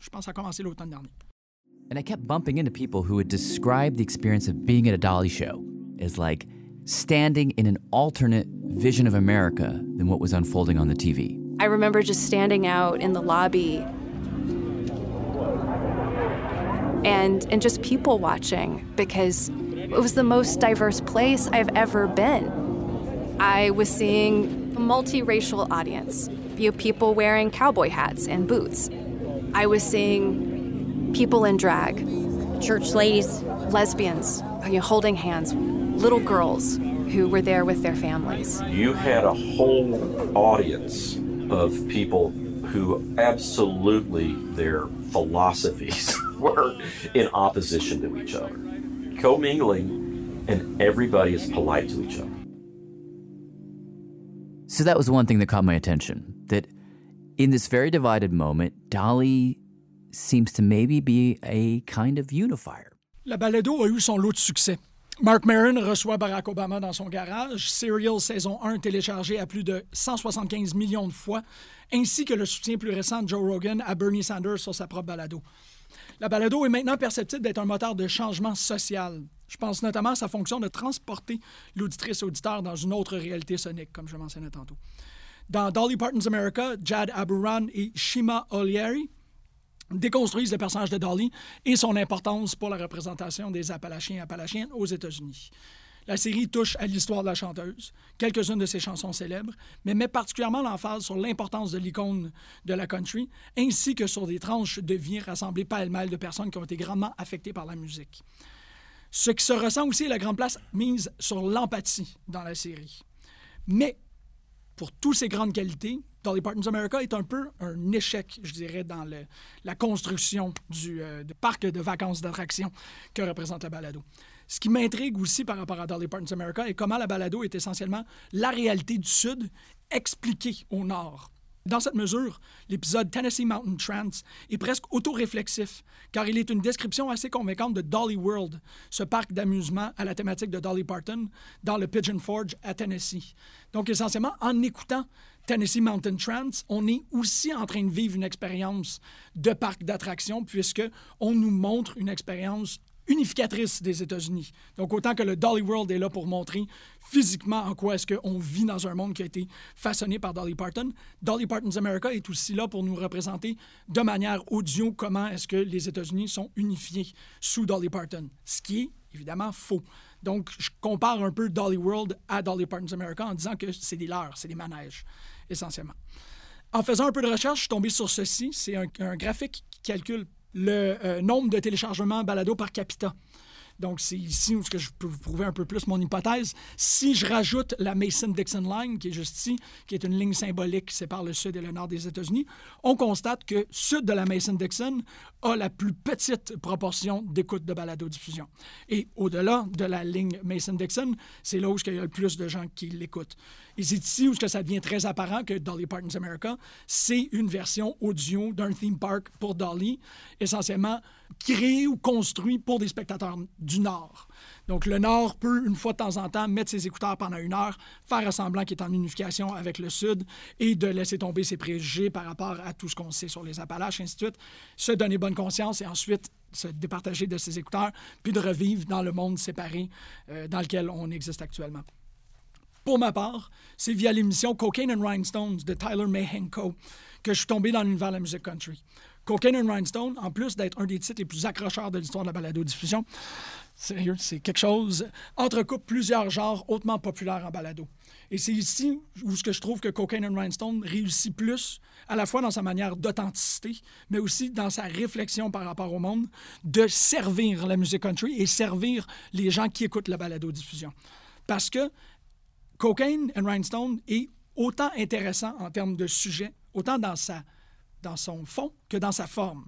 je pense, a commencé l'automne dernier. And I kept bumping into people who would describe the experience of being at a Dolly show as like standing in an alternate vision of America than what was unfolding on the TV. I remember just standing out in the lobby and and just people watching because it was the most diverse place I've ever been. I was seeing a multiracial audience, you people wearing cowboy hats and boots. I was seeing people in drag, church ladies, lesbians, you know, holding hands, little girls who were there with their families. You had a whole audience of people who absolutely their philosophies were in opposition to each other, commingling, and everybody is polite to each other. So that was one thing that caught my attention that in this very divided moment, Dolly seems to maybe be a kind of unifier. La balado a eu son lot de succès. Mark Maron reçoit Barack Obama dans son garage, Serial saison 1 téléchargé à plus de 175 millions de fois, ainsi que le soutien plus récent de Joe Rogan à Bernie Sanders sur sa propre balado. La balado est maintenant perceptible d'être un moteur de changement social. Je pense notamment à sa fonction de transporter l'auditrice-auditeur dans une autre réalité sonique, comme je mentionnais tantôt. Dans Dolly Parton's America, Jad Aburan et Shima Olieri déconstruisent le personnage de Dolly et son importance pour la représentation des Appalachiens et Appalachiennes aux États-Unis. La série touche à l'histoire de la chanteuse, quelques-unes de ses chansons célèbres, mais met particulièrement l'emphase sur l'importance de l'icône de la country, ainsi que sur des tranches de vie rassemblées pêle-mêle de personnes qui ont été grandement affectées par la musique. Ce qui se ressent aussi est la grande place mise sur l'empathie dans la série. Mais pour toutes ces grandes qualités, Dolly Parton's America est un peu un échec, je dirais, dans la construction du, euh, du parc de vacances d'attractions que représente la balado. Ce qui m'intrigue aussi par rapport à Dolly Parton's America est comment la balado est essentiellement la réalité du Sud expliquée au Nord. Dans cette mesure, l'épisode Tennessee Mountain Trance est presque autoréflexif, car il est une description assez convaincante de Dolly World, ce parc d'amusement à la thématique de Dolly Parton dans le Pigeon Forge à Tennessee. Donc, essentiellement, en écoutant Tennessee Mountain Trance, on est aussi en train de vivre une expérience de parc d'attractions, puisque on nous montre une expérience unificatrice des États-Unis. Donc, autant que le Dolly World est là pour montrer physiquement en quoi est-ce qu'on vit dans un monde qui a été façonné par Dolly Parton, Dolly Parton's America est aussi là pour nous représenter de manière audio comment est-ce que les États-Unis sont unifiés sous Dolly Parton, ce qui est évidemment faux. Donc, je compare un peu Dolly World à Dolly Parton's America en disant que c'est des leurs, c'est des manèges, essentiellement. En faisant un peu de recherche, je suis tombé sur ceci. C'est un, un graphique qui calcule le euh, nombre de téléchargements balado par capita. Donc, c'est ici où je peux vous prouver un peu plus mon hypothèse. Si je rajoute la Mason-Dixon Line, qui est juste ici, qui est une ligne symbolique qui sépare le sud et le nord des États-Unis, on constate que sud de la Mason-Dixon a la plus petite proportion d'écoute de balado-diffusion. Et au-delà de la ligne Mason-Dixon, c'est là où il y a le plus de gens qui l'écoutent. Et c'est ici où ça devient très apparent que Dolly Parton's America, c'est une version audio d'un theme park pour Dolly, essentiellement créé ou construit pour des spectateurs du Nord. Donc, le Nord peut, une fois de temps en temps, mettre ses écouteurs pendant une heure, faire semblant qu'il est en unification avec le Sud et de laisser tomber ses préjugés par rapport à tout ce qu'on sait sur les Appalaches, ainsi de suite, se donner bonne conscience et ensuite se départager de ses écouteurs, puis de revivre dans le monde séparé euh, dans lequel on existe actuellement. Pour ma part, c'est via l'émission Cocaine and Rhinestones de Tyler Mahenko que je suis tombé dans l'univers de la musique country. Cocaine and Rhinestone, en plus d'être un des titres les plus accrocheurs de l'histoire de la balado-diffusion, sérieux, c'est quelque chose, entrecoupe plusieurs genres hautement populaires en balado. Et c'est ici où je trouve que Cocaine and Rhinestone réussit plus, à la fois dans sa manière d'authenticité, mais aussi dans sa réflexion par rapport au monde, de servir la musique country et servir les gens qui écoutent la balado-diffusion. Parce que Cocaine and Rhinestone est autant intéressant en termes de sujet, autant dans, sa, dans son fond que dans sa forme.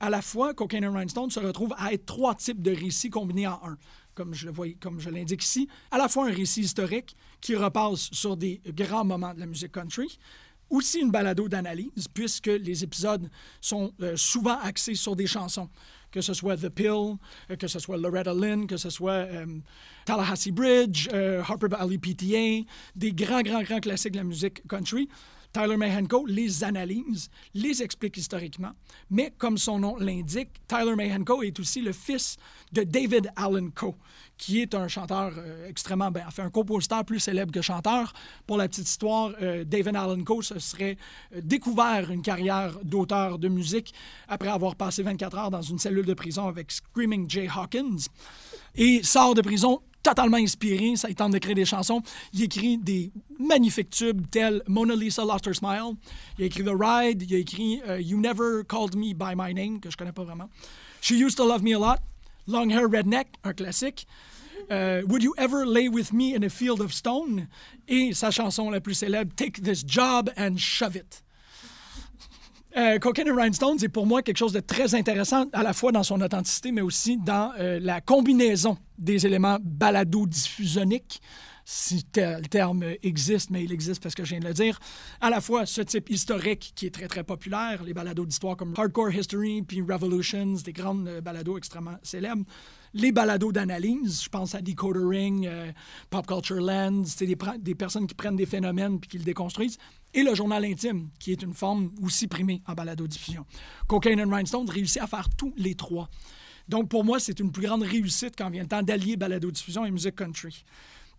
À la fois, Cocaine and Rhinestone se retrouve à être trois types de récits combinés en un, comme je l'indique ici. À la fois un récit historique qui repasse sur des grands moments de la musique country, aussi une balado d'analyse, puisque les épisodes sont euh, souvent axés sur des chansons, que ce soit The Pill, euh, que ce soit Loretta Lynn, que ce soit euh, Tallahassee Bridge, euh, Harper Valley PTA, des grands, grands, grands classiques de la musique country. Tyler Mahenko les analyse, les explique historiquement, mais comme son nom l'indique, Tyler Mahenko est aussi le fils de David Allen Coe, qui est un chanteur euh, extrêmement, ben, enfin un compositeur plus célèbre que chanteur. Pour la petite histoire, euh, David Allen Coe se serait euh, découvert une carrière d'auteur de musique après avoir passé 24 heures dans une cellule de prison avec Screaming Jay Hawkins et sort de prison totalement inspiré, ça il tente d'écrire des chansons. Il écrit des magnifiques tubes tels Mona Lisa Lost Her Smile. Il a écrit The Ride. Il a écrit euh, You Never Called Me By My Name, que je connais pas vraiment. She Used to Love Me a Lot. Long Hair Redneck, un classique. Euh, Would You Ever Lay With Me in a Field of Stone? Et sa chanson la plus célèbre, Take This Job and Shove It. Euh, Cocaine and Rhinestones est pour moi quelque chose de très intéressant, à la fois dans son authenticité, mais aussi dans euh, la combinaison des éléments balado-diffusoniques si tel terme existe, mais il existe parce que je viens de le dire. À la fois ce type historique qui est très, très populaire, les balados d'histoire comme Hardcore History puis Revolutions, des grandes euh, balados extrêmement célèbres. Les balados d'analyse, je pense à Decodering, euh, Pop Culture Lens, c'est des, des personnes qui prennent des phénomènes puis qui le déconstruisent. Et le journal intime, qui est une forme aussi primée en balado-diffusion. Cocaine and Rhinestones réussit à faire tous les trois. Donc, pour moi, c'est une plus grande réussite quand vient le temps d'allier balado-diffusion et musique country.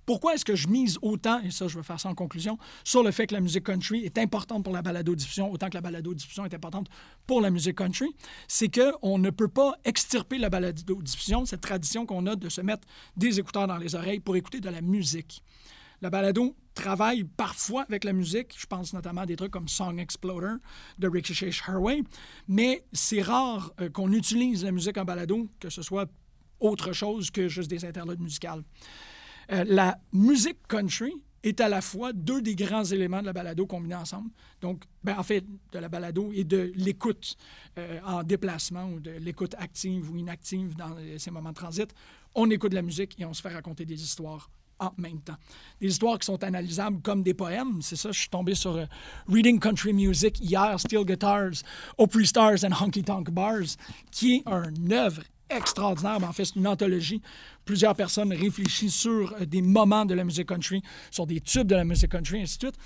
Pourquoi est-ce que je mise autant, et ça je vais faire ça en conclusion, sur le fait que la musique country est importante pour la balado-diffusion, autant que la balado-diffusion est importante pour la musique country? C'est qu'on ne peut pas extirper la balado-diffusion, cette tradition qu'on a de se mettre des écouteurs dans les oreilles pour écouter de la musique. La balado travaille parfois avec la musique. Je pense notamment à des trucs comme Song Exploder de Ricochet Harway. Mais c'est rare euh, qu'on utilise la musique en balado, que ce soit autre chose que juste des interludes musicales. Euh, la musique country est à la fois deux des grands éléments de la balado combinés ensemble. Donc, ben, en fait, de la balado et de l'écoute euh, en déplacement ou de l'écoute active ou inactive dans ces moments de transit. On écoute de la musique et on se fait raconter des histoires en même temps. Des histoires qui sont analysables comme des poèmes. C'est ça, je suis tombé sur euh, Reading Country Music hier, Steel Guitars, Opry Stars and Honky Tonk Bars, qui est une œuvre extraordinaire. En fait, c'est une anthologie. Plusieurs personnes réfléchissent sur euh, des moments de la musique country, sur des tubes de la musique country, ainsi de suite.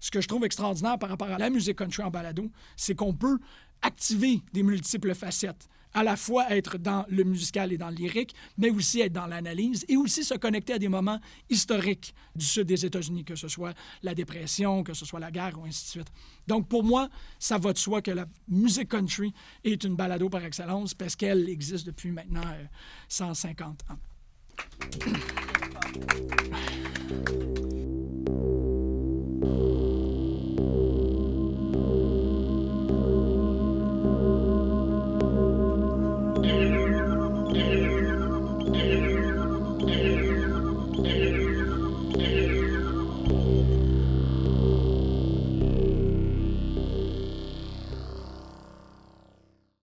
Ce que je trouve extraordinaire par rapport à la musique country en balado, c'est qu'on peut activer des multiples facettes à la fois être dans le musical et dans le lyrique, mais aussi être dans l'analyse et aussi se connecter à des moments historiques du sud des États-Unis, que ce soit la dépression, que ce soit la guerre ou ainsi de suite. Donc pour moi, ça va de soi que la musique country est une balado par excellence parce qu'elle existe depuis maintenant euh, 150 ans.